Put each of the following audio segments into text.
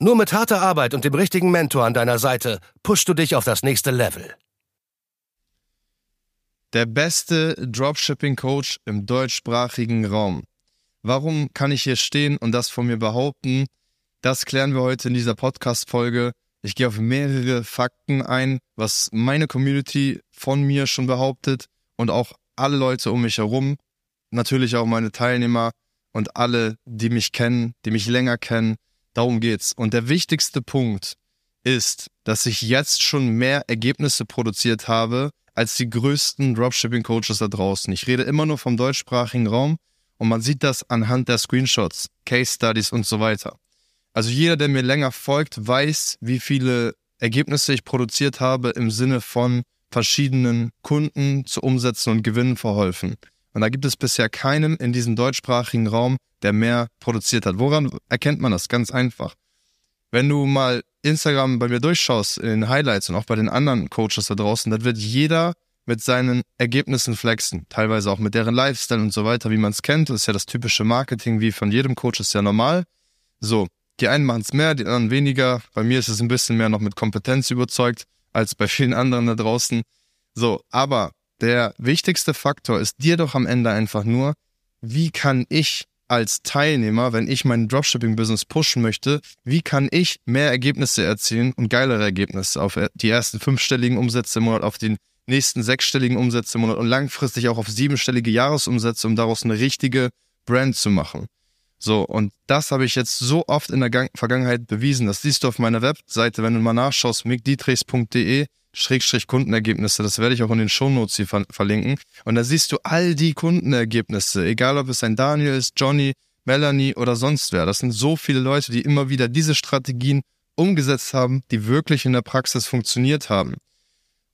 Nur mit harter Arbeit und dem richtigen Mentor an deiner Seite pushst du dich auf das nächste Level. Der beste Dropshipping-Coach im deutschsprachigen Raum. Warum kann ich hier stehen und das von mir behaupten? Das klären wir heute in dieser Podcast-Folge. Ich gehe auf mehrere Fakten ein, was meine Community von mir schon behauptet und auch alle Leute um mich herum, natürlich auch meine Teilnehmer und alle, die mich kennen, die mich länger kennen, Darum geht's. Und der wichtigste Punkt ist, dass ich jetzt schon mehr Ergebnisse produziert habe als die größten Dropshipping-Coaches da draußen. Ich rede immer nur vom deutschsprachigen Raum und man sieht das anhand der Screenshots, Case Studies und so weiter. Also jeder, der mir länger folgt, weiß, wie viele Ergebnisse ich produziert habe im Sinne von verschiedenen Kunden zu Umsätzen und Gewinnen verholfen. Und da gibt es bisher keinen in diesem deutschsprachigen Raum, der mehr produziert hat. Woran erkennt man das? Ganz einfach. Wenn du mal Instagram bei mir durchschaust, in den Highlights und auch bei den anderen Coaches da draußen, dann wird jeder mit seinen Ergebnissen flexen. Teilweise auch mit deren Lifestyle und so weiter, wie man es kennt. Das ist ja das typische Marketing, wie von jedem Coach ist ja normal. So, die einen machen es mehr, die anderen weniger. Bei mir ist es ein bisschen mehr noch mit Kompetenz überzeugt, als bei vielen anderen da draußen. So, aber der wichtigste Faktor ist dir doch am Ende einfach nur, wie kann ich als Teilnehmer, wenn ich mein Dropshipping-Business pushen möchte, wie kann ich mehr Ergebnisse erzielen und geilere Ergebnisse auf die ersten fünfstelligen Umsätze im Monat, auf den nächsten sechsstelligen Umsätze im Monat und langfristig auch auf siebenstellige Jahresumsätze, um daraus eine richtige Brand zu machen. So, und das habe ich jetzt so oft in der Vergangenheit bewiesen. Das siehst du auf meiner Webseite, wenn du mal nachschaust, mickdietrichs.de Schrägstrich Kundenergebnisse. Das werde ich auch in den Shownotes hier ver verlinken. Und da siehst du all die Kundenergebnisse, egal ob es ein Daniel ist, Johnny, Melanie oder sonst wer. Das sind so viele Leute, die immer wieder diese Strategien umgesetzt haben, die wirklich in der Praxis funktioniert haben.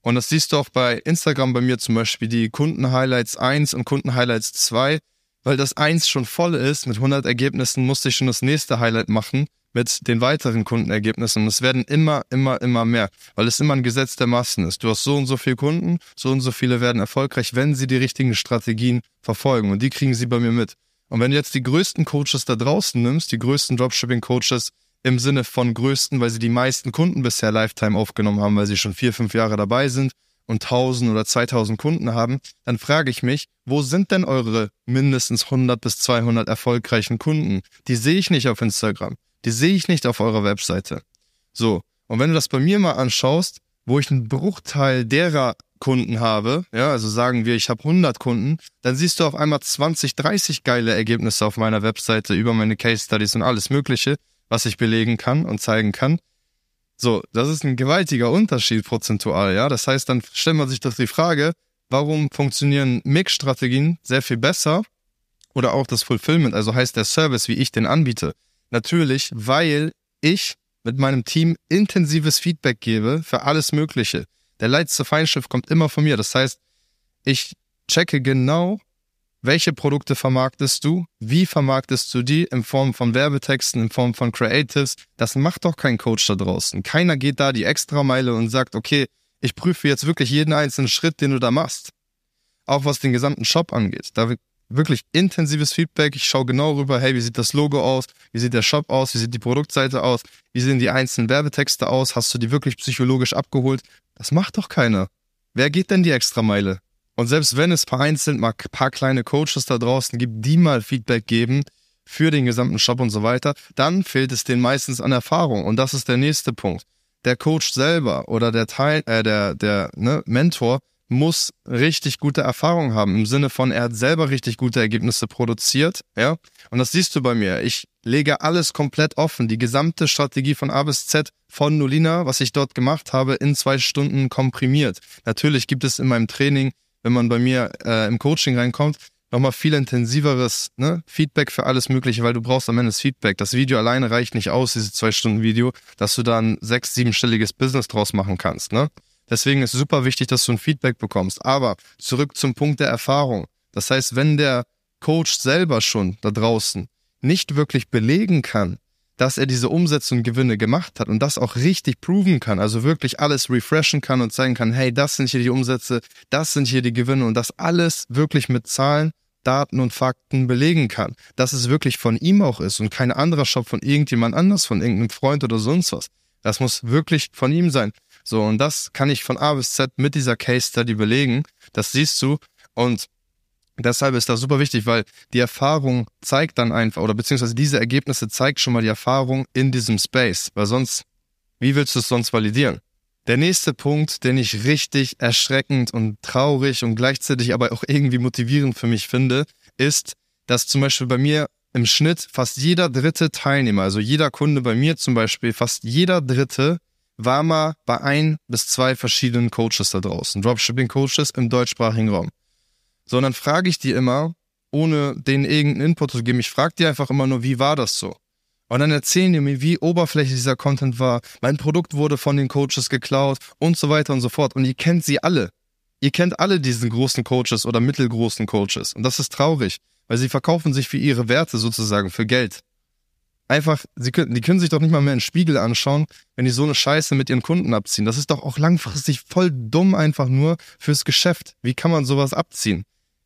Und das siehst du auch bei Instagram bei mir zum Beispiel, die Kundenhighlights 1 und Kundenhighlights 2, weil das 1 schon voll ist, mit 100 Ergebnissen musste ich schon das nächste Highlight machen mit den weiteren Kundenergebnissen. Und es werden immer, immer, immer mehr, weil es immer ein Gesetz der Massen ist. Du hast so und so viele Kunden, so und so viele werden erfolgreich, wenn sie die richtigen Strategien verfolgen. Und die kriegen sie bei mir mit. Und wenn du jetzt die größten Coaches da draußen nimmst, die größten Dropshipping-Coaches im Sinne von größten, weil sie die meisten Kunden bisher Lifetime aufgenommen haben, weil sie schon vier, fünf Jahre dabei sind und 1000 oder 2000 Kunden haben, dann frage ich mich, wo sind denn eure mindestens 100 bis 200 erfolgreichen Kunden? Die sehe ich nicht auf Instagram die sehe ich nicht auf eurer Webseite. So, und wenn du das bei mir mal anschaust, wo ich einen Bruchteil derer Kunden habe, ja, also sagen wir, ich habe 100 Kunden, dann siehst du auf einmal 20, 30 geile Ergebnisse auf meiner Webseite über meine Case Studies und alles Mögliche, was ich belegen kann und zeigen kann. So, das ist ein gewaltiger Unterschied prozentual, ja. Das heißt, dann stellt man sich doch die Frage, warum funktionieren Mix-Strategien sehr viel besser oder auch das Fulfillment, also heißt der Service, wie ich den anbiete, Natürlich, weil ich mit meinem Team intensives Feedback gebe für alles Mögliche. Der letzte Feinschiff kommt immer von mir. Das heißt, ich checke genau, welche Produkte vermarktest du, wie vermarktest du die in Form von Werbetexten, in Form von Creatives. Das macht doch kein Coach da draußen. Keiner geht da die Extrameile und sagt, okay, ich prüfe jetzt wirklich jeden einzelnen Schritt, den du da machst. Auch was den gesamten Shop angeht. Da wirklich intensives Feedback. Ich schaue genau rüber, hey, wie sieht das Logo aus? Wie sieht der Shop aus? Wie sieht die Produktseite aus? Wie sehen die einzelnen Werbetexte aus? Hast du die wirklich psychologisch abgeholt? Das macht doch keiner. Wer geht denn die Extrameile? Und selbst wenn es vereinzelt mal ein paar kleine Coaches da draußen gibt, die mal Feedback geben für den gesamten Shop und so weiter, dann fehlt es denen meistens an Erfahrung. Und das ist der nächste Punkt. Der Coach selber oder der Teil, äh, der, der ne, Mentor muss richtig gute Erfahrungen haben, im Sinne von, er hat selber richtig gute Ergebnisse produziert, ja. Und das siehst du bei mir. Ich lege alles komplett offen, die gesamte Strategie von A bis Z von Nolina, was ich dort gemacht habe, in zwei Stunden komprimiert. Natürlich gibt es in meinem Training, wenn man bei mir äh, im Coaching reinkommt, nochmal viel intensiveres ne, Feedback für alles Mögliche, weil du brauchst am Ende das Feedback. Das Video alleine reicht nicht aus, dieses zwei Stunden Video, dass du da ein sechs-, siebenstelliges Business draus machen kannst. Ne? Deswegen ist super wichtig, dass du ein Feedback bekommst. Aber zurück zum Punkt der Erfahrung. Das heißt, wenn der Coach selber schon da draußen nicht wirklich belegen kann, dass er diese Umsätze und Gewinne gemacht hat und das auch richtig proven kann, also wirklich alles refreshen kann und zeigen kann, hey, das sind hier die Umsätze, das sind hier die Gewinne und das alles wirklich mit Zahlen, Daten und Fakten belegen kann, dass es wirklich von ihm auch ist und kein anderer Shop von irgendjemand anders, von irgendeinem Freund oder sonst was. Das muss wirklich von ihm sein. So, und das kann ich von A bis Z mit dieser Case Study belegen. Das siehst du. Und Deshalb ist das super wichtig, weil die Erfahrung zeigt dann einfach, oder beziehungsweise diese Ergebnisse zeigt schon mal die Erfahrung in diesem Space, weil sonst, wie willst du es sonst validieren? Der nächste Punkt, den ich richtig erschreckend und traurig und gleichzeitig aber auch irgendwie motivierend für mich finde, ist, dass zum Beispiel bei mir im Schnitt fast jeder dritte Teilnehmer, also jeder Kunde bei mir zum Beispiel, fast jeder dritte war mal bei ein bis zwei verschiedenen Coaches da draußen, Dropshipping-Coaches im deutschsprachigen Raum sondern frage ich die immer, ohne denen irgendeinen Input zu geben. Ich frage die einfach immer nur, wie war das so? Und dann erzählen die mir, wie oberflächlich dieser Content war. Mein Produkt wurde von den Coaches geklaut und so weiter und so fort. Und ihr kennt sie alle. Ihr kennt alle diesen großen Coaches oder mittelgroßen Coaches. Und das ist traurig, weil sie verkaufen sich für ihre Werte sozusagen, für Geld. Einfach, sie können, die können sich doch nicht mal mehr einen Spiegel anschauen, wenn die so eine Scheiße mit ihren Kunden abziehen. Das ist doch auch langfristig voll dumm einfach nur fürs Geschäft. Wie kann man sowas abziehen?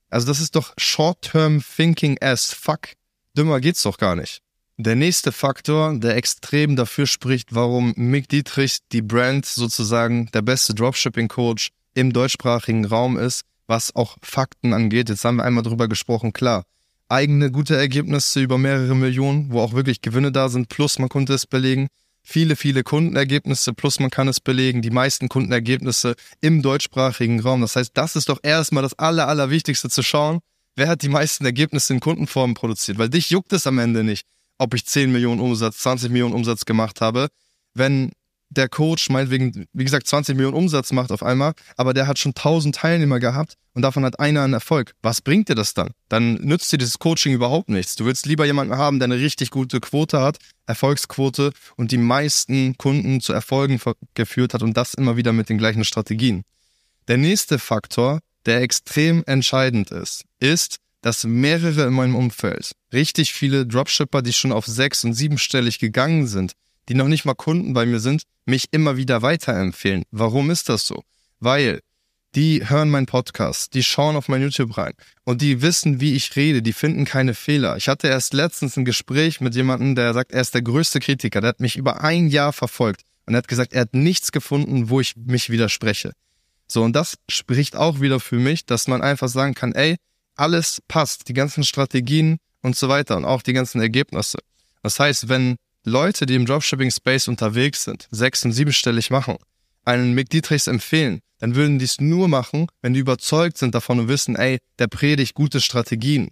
Also das ist doch Short-Term Thinking as fuck. Dümmer geht's doch gar nicht. Der nächste Faktor, der extrem dafür spricht, warum Mick Dietrich die Brand sozusagen der beste Dropshipping-Coach im deutschsprachigen Raum ist, was auch Fakten angeht. Jetzt haben wir einmal drüber gesprochen, klar. Eigene gute Ergebnisse über mehrere Millionen, wo auch wirklich Gewinne da sind, plus man konnte es belegen viele, viele Kundenergebnisse, plus man kann es belegen, die meisten Kundenergebnisse im deutschsprachigen Raum. Das heißt, das ist doch erstmal das Aller, Allerwichtigste zu schauen, wer hat die meisten Ergebnisse in Kundenformen produziert. Weil dich juckt es am Ende nicht, ob ich 10 Millionen Umsatz, 20 Millionen Umsatz gemacht habe, wenn der Coach meinetwegen, wie gesagt, 20 Millionen Umsatz macht auf einmal, aber der hat schon 1000 Teilnehmer gehabt und davon hat einer einen Erfolg. Was bringt dir das dann? Dann nützt dir dieses Coaching überhaupt nichts. Du willst lieber jemanden haben, der eine richtig gute Quote hat, Erfolgsquote und die meisten Kunden zu Erfolgen geführt hat und das immer wieder mit den gleichen Strategien. Der nächste Faktor, der extrem entscheidend ist, ist, dass mehrere in meinem Umfeld, richtig viele Dropshipper, die schon auf sechs- und siebenstellig gegangen sind, die noch nicht mal Kunden bei mir sind, mich immer wieder weiterempfehlen. Warum ist das so? Weil die hören meinen Podcast, die schauen auf mein YouTube rein und die wissen, wie ich rede, die finden keine Fehler. Ich hatte erst letztens ein Gespräch mit jemandem, der sagt, er ist der größte Kritiker, der hat mich über ein Jahr verfolgt und er hat gesagt, er hat nichts gefunden, wo ich mich widerspreche. So, und das spricht auch wieder für mich, dass man einfach sagen kann, ey, alles passt, die ganzen Strategien und so weiter und auch die ganzen Ergebnisse. Das heißt, wenn Leute, die im Dropshipping-Space unterwegs sind, sechs- und siebenstellig machen, einen Mick Dietrichs empfehlen, dann würden die es nur machen, wenn die überzeugt sind davon und wissen, ey, der predigt gute Strategien.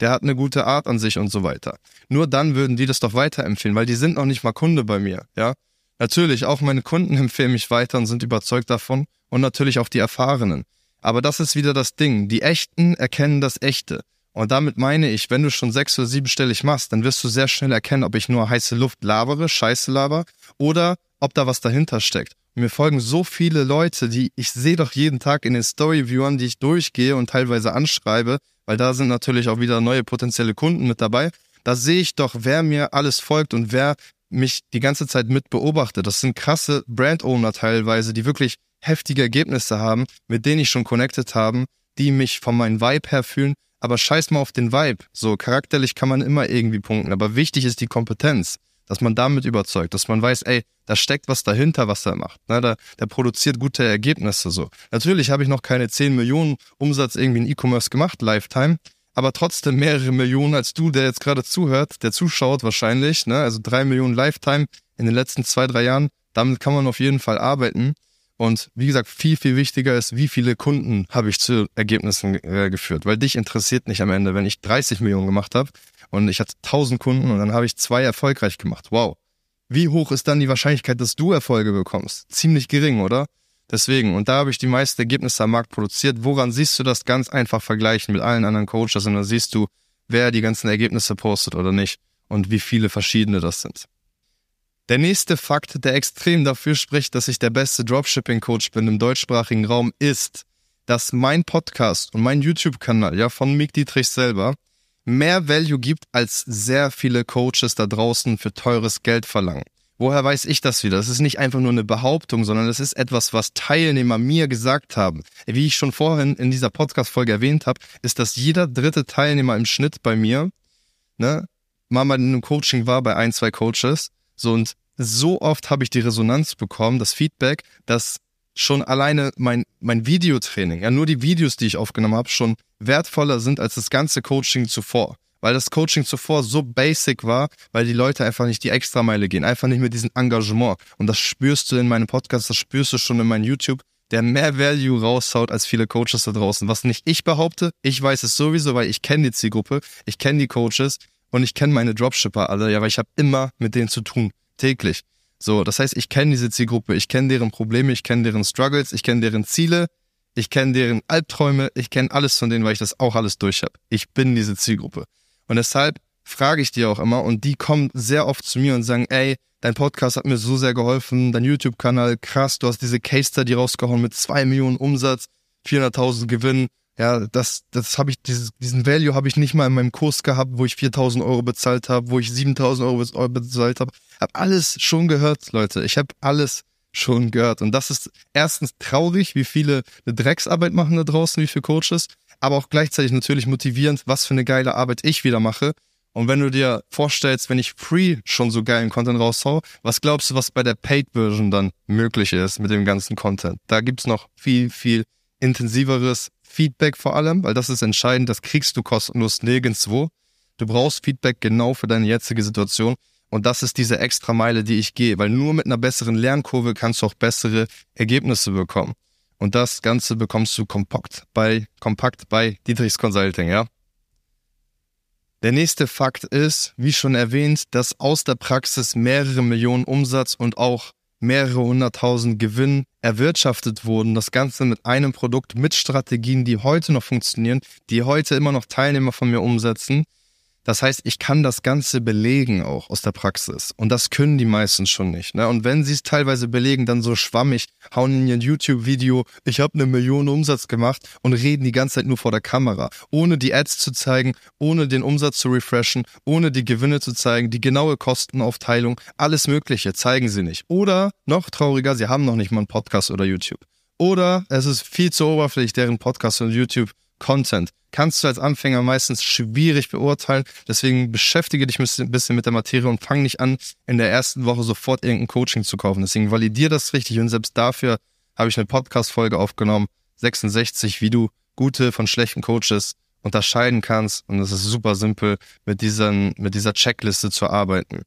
Der hat eine gute Art an sich und so weiter. Nur dann würden die das doch weiterempfehlen, weil die sind noch nicht mal Kunde bei mir, ja. Natürlich, auch meine Kunden empfehlen mich weiter und sind überzeugt davon und natürlich auch die Erfahrenen. Aber das ist wieder das Ding. Die Echten erkennen das Echte. Und damit meine ich, wenn du schon sechs- oder siebenstellig machst, dann wirst du sehr schnell erkennen, ob ich nur heiße Luft labere, Scheiße laber, oder ob da was dahinter steckt. Mir folgen so viele Leute, die ich sehe doch jeden Tag in den Storyviewern, die ich durchgehe und teilweise anschreibe, weil da sind natürlich auch wieder neue potenzielle Kunden mit dabei. Da sehe ich doch, wer mir alles folgt und wer mich die ganze Zeit mit beobachtet. Das sind krasse Brand-Owner teilweise, die wirklich heftige Ergebnisse haben, mit denen ich schon connected haben, die mich von meinem Vibe her fühlen, aber scheiß mal auf den Vibe. So, charakterlich kann man immer irgendwie punkten, aber wichtig ist die Kompetenz, dass man damit überzeugt, dass man weiß, ey, da steckt was dahinter, was er macht. Ne, der, der produziert gute Ergebnisse so. Natürlich habe ich noch keine 10 Millionen Umsatz irgendwie in E-Commerce gemacht, Lifetime, aber trotzdem mehrere Millionen als du, der jetzt gerade zuhört, der zuschaut wahrscheinlich, ne? also drei Millionen Lifetime in den letzten zwei, drei Jahren, damit kann man auf jeden Fall arbeiten. Und wie gesagt, viel, viel wichtiger ist, wie viele Kunden habe ich zu Ergebnissen äh, geführt. Weil dich interessiert nicht am Ende, wenn ich 30 Millionen gemacht habe und ich hatte 1000 Kunden und dann habe ich zwei erfolgreich gemacht. Wow. Wie hoch ist dann die Wahrscheinlichkeit, dass du Erfolge bekommst? Ziemlich gering, oder? Deswegen, und da habe ich die meisten Ergebnisse am Markt produziert. Woran siehst du das ganz einfach vergleichen mit allen anderen Coaches und dann siehst du, wer die ganzen Ergebnisse postet oder nicht und wie viele verschiedene das sind. Der nächste Fakt, der extrem dafür spricht, dass ich der beste Dropshipping-Coach bin im deutschsprachigen Raum, ist, dass mein Podcast und mein YouTube-Kanal, ja, von Mick Dietrich selber, mehr Value gibt, als sehr viele Coaches da draußen für teures Geld verlangen. Woher weiß ich das wieder? Das ist nicht einfach nur eine Behauptung, sondern das ist etwas, was Teilnehmer mir gesagt haben. Wie ich schon vorhin in dieser Podcast-Folge erwähnt habe, ist, dass jeder dritte Teilnehmer im Schnitt bei mir, ne, mal mal in einem Coaching war bei ein, zwei Coaches. So und so oft habe ich die Resonanz bekommen, das Feedback, dass schon alleine mein, mein Videotraining, ja, nur die Videos, die ich aufgenommen habe, schon wertvoller sind als das ganze Coaching zuvor weil das Coaching zuvor so basic war, weil die Leute einfach nicht die Extrameile gehen, einfach nicht mit diesem Engagement. Und das spürst du in meinem Podcast, das spürst du schon in meinem YouTube, der mehr Value raushaut als viele Coaches da draußen. Was nicht ich behaupte, ich weiß es sowieso, weil ich kenne die Zielgruppe, ich kenne die Coaches und ich kenne meine Dropshipper alle, ja, weil ich habe immer mit denen zu tun, täglich. So, das heißt, ich kenne diese Zielgruppe, ich kenne deren Probleme, ich kenne deren Struggles, ich kenne deren Ziele, ich kenne deren Albträume, ich kenne alles von denen, weil ich das auch alles durch habe. Ich bin diese Zielgruppe. Und deshalb frage ich die auch immer und die kommen sehr oft zu mir und sagen, ey, dein Podcast hat mir so sehr geholfen, dein YouTube-Kanal, krass, du hast diese Case Study rausgehauen mit zwei Millionen Umsatz, 400.000 Gewinn. Ja, das, das habe ich, dieses, diesen Value habe ich nicht mal in meinem Kurs gehabt, wo ich 4.000 Euro bezahlt habe, wo ich 7.000 Euro bezahlt habe. Hab alles schon gehört, Leute. Ich habe alles schon gehört. Und das ist erstens traurig, wie viele eine Drecksarbeit machen da draußen, wie viele Coaches aber auch gleichzeitig natürlich motivierend, was für eine geile Arbeit ich wieder mache. Und wenn du dir vorstellst, wenn ich free schon so geilen Content raushau, was glaubst du, was bei der Paid-Version dann möglich ist mit dem ganzen Content? Da gibt's noch viel, viel intensiveres Feedback vor allem, weil das ist entscheidend, das kriegst du kostenlos nirgendwo. Du brauchst Feedback genau für deine jetzige Situation. Und das ist diese extra Meile, die ich gehe, weil nur mit einer besseren Lernkurve kannst du auch bessere Ergebnisse bekommen. Und das Ganze bekommst du kompakt bei, kompakt bei Dietrichs Consulting, ja. Der nächste Fakt ist, wie schon erwähnt, dass aus der Praxis mehrere Millionen Umsatz und auch mehrere hunderttausend Gewinn erwirtschaftet wurden. Das Ganze mit einem Produkt, mit Strategien, die heute noch funktionieren, die heute immer noch Teilnehmer von mir umsetzen. Das heißt, ich kann das Ganze belegen auch aus der Praxis. Und das können die meisten schon nicht. Ne? Und wenn sie es teilweise belegen, dann so schwammig, hauen in ihr YouTube-Video, ich habe eine Million Umsatz gemacht und reden die ganze Zeit nur vor der Kamera. Ohne die Ads zu zeigen, ohne den Umsatz zu refreshen, ohne die Gewinne zu zeigen, die genaue Kostenaufteilung, alles Mögliche zeigen sie nicht. Oder, noch trauriger, sie haben noch nicht mal einen Podcast oder YouTube. Oder es ist viel zu oberflächlich, deren Podcast und YouTube Content kannst du als Anfänger meistens schwierig beurteilen. Deswegen beschäftige dich ein bisschen mit der Materie und fang nicht an, in der ersten Woche sofort irgendein Coaching zu kaufen. Deswegen validier das richtig und selbst dafür habe ich eine Podcast-Folge aufgenommen, 66, wie du gute von schlechten Coaches unterscheiden kannst. Und es ist super simpel, mit, diesen, mit dieser Checkliste zu arbeiten.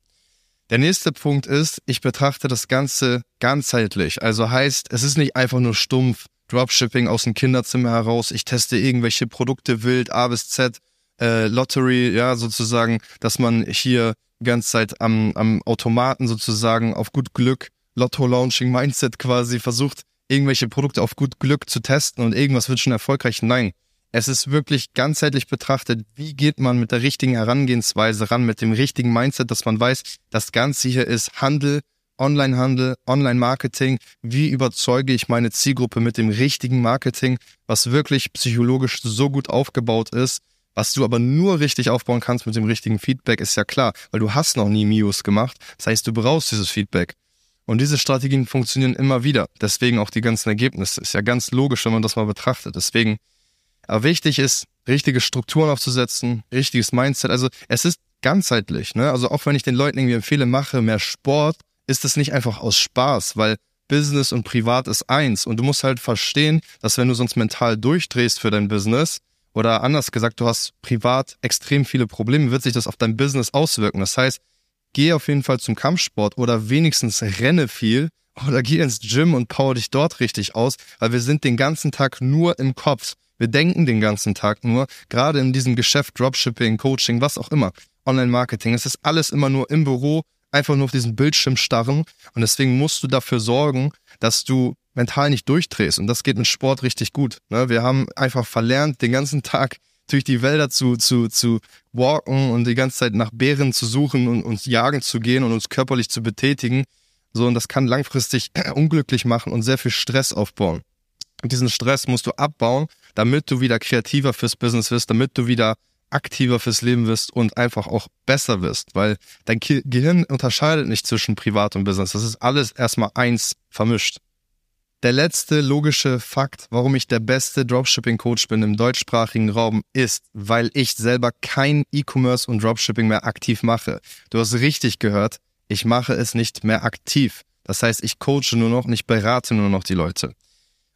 Der nächste Punkt ist, ich betrachte das Ganze ganzheitlich. Also heißt, es ist nicht einfach nur stumpf, Dropshipping aus dem Kinderzimmer heraus. Ich teste irgendwelche Produkte wild, A bis Z, äh, Lottery, ja, sozusagen, dass man hier die ganze Zeit am, am Automaten sozusagen auf gut Glück, Lotto-Launching-Mindset quasi versucht, irgendwelche Produkte auf gut Glück zu testen und irgendwas wird schon erfolgreich. Nein. Es ist wirklich ganzheitlich betrachtet, wie geht man mit der richtigen Herangehensweise ran, mit dem richtigen Mindset, dass man weiß, das Ganze hier ist Handel, Onlinehandel, Online-Marketing, wie überzeuge ich meine Zielgruppe mit dem richtigen Marketing, was wirklich psychologisch so gut aufgebaut ist, was du aber nur richtig aufbauen kannst mit dem richtigen Feedback, ist ja klar, weil du hast noch nie Mios gemacht. Das heißt, du brauchst dieses Feedback. Und diese Strategien funktionieren immer wieder. Deswegen auch die ganzen Ergebnisse. Ist ja ganz logisch, wenn man das mal betrachtet. Deswegen, aber wichtig ist, richtige Strukturen aufzusetzen, richtiges Mindset. Also es ist ganzheitlich. Ne? Also auch wenn ich den Leuten irgendwie empfehle, mache mehr Sport, ist es nicht einfach aus Spaß, weil Business und Privat ist eins. Und du musst halt verstehen, dass wenn du sonst mental durchdrehst für dein Business, oder anders gesagt, du hast privat extrem viele Probleme, wird sich das auf dein Business auswirken. Das heißt, geh auf jeden Fall zum Kampfsport oder wenigstens renne viel oder geh ins Gym und power dich dort richtig aus, weil wir sind den ganzen Tag nur im Kopf. Wir denken den ganzen Tag nur, gerade in diesem Geschäft, Dropshipping, Coaching, was auch immer, Online-Marketing. Es ist alles immer nur im Büro einfach nur auf diesen Bildschirm starren. Und deswegen musst du dafür sorgen, dass du mental nicht durchdrehst. Und das geht mit Sport richtig gut. Ne? Wir haben einfach verlernt, den ganzen Tag durch die Wälder zu, zu, zu walken und die ganze Zeit nach Bären zu suchen und uns jagen zu gehen und uns körperlich zu betätigen. So, und das kann langfristig unglücklich machen und sehr viel Stress aufbauen. Und diesen Stress musst du abbauen, damit du wieder kreativer fürs Business wirst, damit du wieder aktiver fürs Leben wirst und einfach auch besser wirst, weil dein Gehirn unterscheidet nicht zwischen Privat und Business. Das ist alles erstmal eins vermischt. Der letzte logische Fakt, warum ich der beste Dropshipping-Coach bin im deutschsprachigen Raum, ist, weil ich selber kein E-Commerce und Dropshipping mehr aktiv mache. Du hast richtig gehört, ich mache es nicht mehr aktiv. Das heißt, ich coache nur noch, nicht berate nur noch die Leute.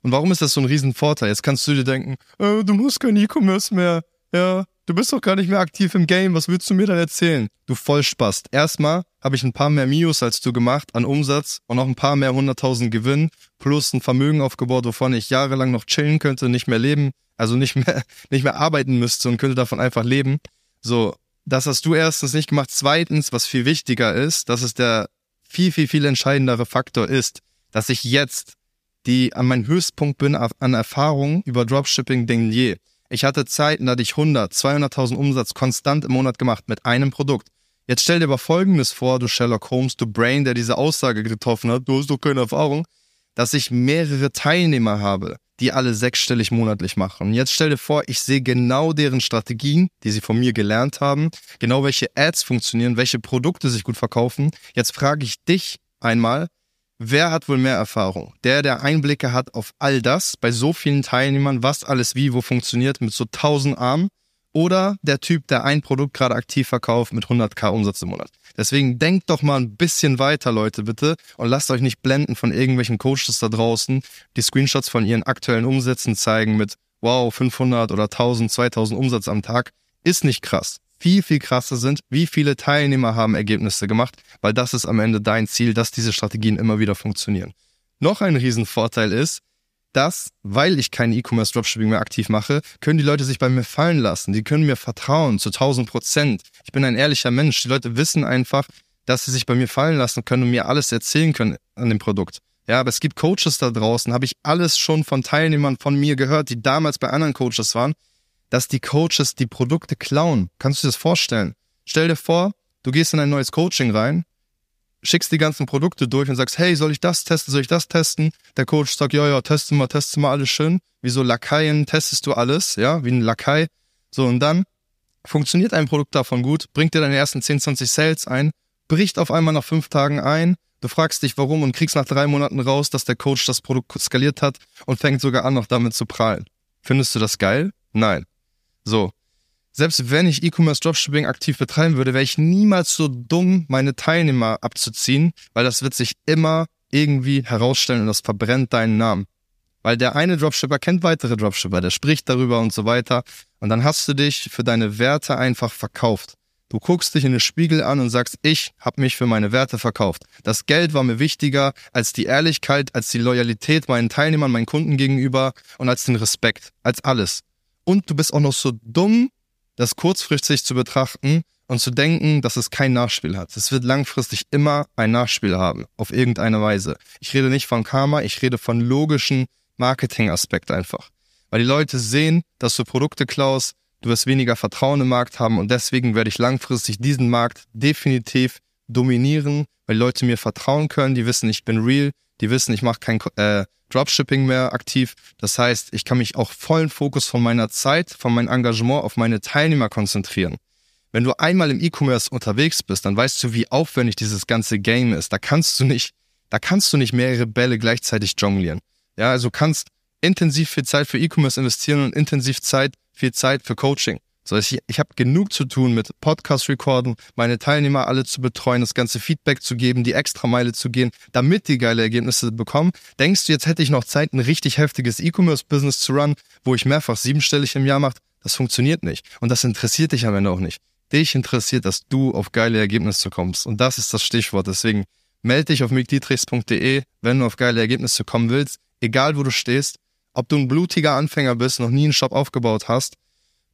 Und warum ist das so ein Riesenvorteil? Jetzt kannst du dir denken, äh, du musst kein E-Commerce mehr. Ja, du bist doch gar nicht mehr aktiv im Game. Was willst du mir dann erzählen? Du Vollspast. Erstmal habe ich ein paar mehr Mios als du gemacht an Umsatz und noch ein paar mehr hunderttausend Gewinn plus ein Vermögen aufgebaut, wovon ich jahrelang noch chillen könnte, nicht mehr leben, also nicht mehr, nicht mehr arbeiten müsste und könnte davon einfach leben. So, das hast du erstens nicht gemacht. Zweitens, was viel wichtiger ist, dass es der viel, viel, viel entscheidendere Faktor ist, dass ich jetzt die an meinem Höchstpunkt bin an Erfahrung über Dropshipping denn je. Ich hatte Zeiten, da hatte ich 100, 200.000 Umsatz konstant im Monat gemacht mit einem Produkt. Jetzt stell dir aber Folgendes vor, du Sherlock Holmes, du Brain, der diese Aussage getroffen hat, du hast doch keine Erfahrung, dass ich mehrere Teilnehmer habe, die alle sechsstellig monatlich machen. Und jetzt stell dir vor, ich sehe genau deren Strategien, die sie von mir gelernt haben, genau welche Ads funktionieren, welche Produkte sich gut verkaufen. Jetzt frage ich dich einmal, Wer hat wohl mehr Erfahrung? Der, der Einblicke hat auf all das, bei so vielen Teilnehmern, was alles wie, wo funktioniert, mit so tausend Armen? Oder der Typ, der ein Produkt gerade aktiv verkauft mit 100k Umsatz im Monat? Deswegen denkt doch mal ein bisschen weiter, Leute, bitte. Und lasst euch nicht blenden von irgendwelchen Coaches da draußen, die Screenshots von ihren aktuellen Umsätzen zeigen mit, wow, 500 oder 1000, 2000 Umsatz am Tag. Ist nicht krass viel, viel krasser sind, wie viele Teilnehmer haben Ergebnisse gemacht, weil das ist am Ende dein Ziel, dass diese Strategien immer wieder funktionieren. Noch ein Riesenvorteil ist, dass, weil ich kein E-Commerce Dropshipping mehr aktiv mache, können die Leute sich bei mir fallen lassen. Die können mir vertrauen zu 1000 Prozent. Ich bin ein ehrlicher Mensch. Die Leute wissen einfach, dass sie sich bei mir fallen lassen können und mir alles erzählen können an dem Produkt. Ja, aber es gibt Coaches da draußen, habe ich alles schon von Teilnehmern von mir gehört, die damals bei anderen Coaches waren, dass die Coaches die Produkte klauen. Kannst du dir das vorstellen? Stell dir vor, du gehst in ein neues Coaching rein, schickst die ganzen Produkte durch und sagst, hey, soll ich das testen, soll ich das testen? Der Coach sagt, ja, ja, teste mal, teste mal alles schön. Wie so Lakaien testest du alles, ja, wie ein Lakai. So, und dann funktioniert ein Produkt davon gut, bringt dir deine ersten 10, 20 Sales ein, bricht auf einmal nach fünf Tagen ein, du fragst dich warum und kriegst nach drei Monaten raus, dass der Coach das Produkt skaliert hat und fängt sogar an, noch damit zu prahlen. Findest du das geil? Nein. So. Selbst wenn ich E-Commerce Dropshipping aktiv betreiben würde, wäre ich niemals so dumm, meine Teilnehmer abzuziehen, weil das wird sich immer irgendwie herausstellen und das verbrennt deinen Namen. Weil der eine Dropshipper kennt weitere Dropshipper, der spricht darüber und so weiter. Und dann hast du dich für deine Werte einfach verkauft. Du guckst dich in den Spiegel an und sagst, ich habe mich für meine Werte verkauft. Das Geld war mir wichtiger als die Ehrlichkeit, als die Loyalität meinen Teilnehmern, meinen Kunden gegenüber und als den Respekt, als alles und du bist auch noch so dumm, das kurzfristig zu betrachten und zu denken, dass es kein Nachspiel hat. Es wird langfristig immer ein Nachspiel haben, auf irgendeine Weise. Ich rede nicht von Karma, ich rede von logischen Marketing-Aspekt einfach. Weil die Leute sehen, dass du Produkte klaust, du wirst weniger Vertrauen im Markt haben und deswegen werde ich langfristig diesen Markt definitiv dominieren, weil Leute mir vertrauen können, die wissen, ich bin real, die wissen, ich mache kein äh, Dropshipping mehr aktiv. Das heißt, ich kann mich auch vollen Fokus von meiner Zeit, von meinem Engagement auf meine Teilnehmer konzentrieren. Wenn du einmal im E-Commerce unterwegs bist, dann weißt du, wie aufwendig dieses ganze Game ist. Da kannst du nicht, da kannst du nicht mehrere Bälle gleichzeitig jonglieren. Ja, also kannst intensiv viel Zeit für E-Commerce investieren und intensiv Zeit, viel Zeit für Coaching. So, ich, ich habe genug zu tun mit Podcast recorden, meine Teilnehmer alle zu betreuen, das ganze Feedback zu geben, die Extrameile zu gehen, damit die geile Ergebnisse bekommen. Denkst du, jetzt hätte ich noch Zeit, ein richtig heftiges E-Commerce-Business zu run, wo ich mehrfach siebenstellig im Jahr mache? Das funktioniert nicht. Und das interessiert dich am Ende auch nicht. Dich interessiert, dass du auf geile Ergebnisse kommst. Und das ist das Stichwort. Deswegen melde dich auf mickdietrichs.de, wenn du auf geile Ergebnisse kommen willst. Egal wo du stehst. Ob du ein blutiger Anfänger bist, noch nie einen Shop aufgebaut hast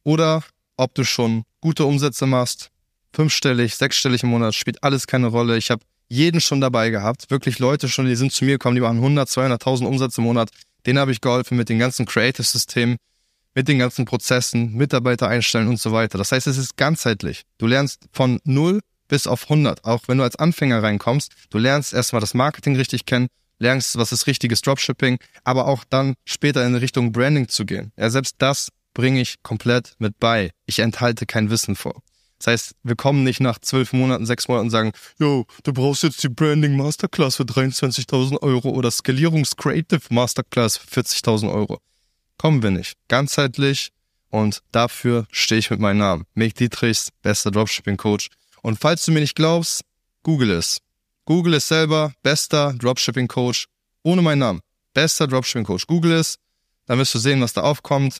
oder ob du schon gute Umsätze machst, fünfstellig, sechsstellig im Monat, spielt alles keine Rolle. Ich habe jeden schon dabei gehabt. Wirklich Leute schon, die sind zu mir gekommen, die machen 100, 200.000 Umsatz im Monat. Denen habe ich geholfen mit den ganzen Creative-Systemen, mit den ganzen Prozessen, Mitarbeiter einstellen und so weiter. Das heißt, es ist ganzheitlich. Du lernst von 0 bis auf 100. Auch wenn du als Anfänger reinkommst, du lernst erstmal das Marketing richtig kennen, lernst, was ist richtiges Dropshipping, aber auch dann später in Richtung Branding zu gehen. Ja, selbst das bringe ich komplett mit bei. Ich enthalte kein Wissen vor. Das heißt, wir kommen nicht nach zwölf Monaten, sechs Monaten und sagen, yo, du brauchst jetzt die Branding Masterclass für 23.000 Euro oder Skalierungs Creative Masterclass für 40.000 Euro. Kommen wir nicht. Ganzheitlich und dafür stehe ich mit meinem Namen. Mick Dietrichs, bester Dropshipping Coach. Und falls du mir nicht glaubst, google es. Google es selber, bester Dropshipping Coach ohne meinen Namen. Bester Dropshipping Coach. Google es, dann wirst du sehen, was da aufkommt.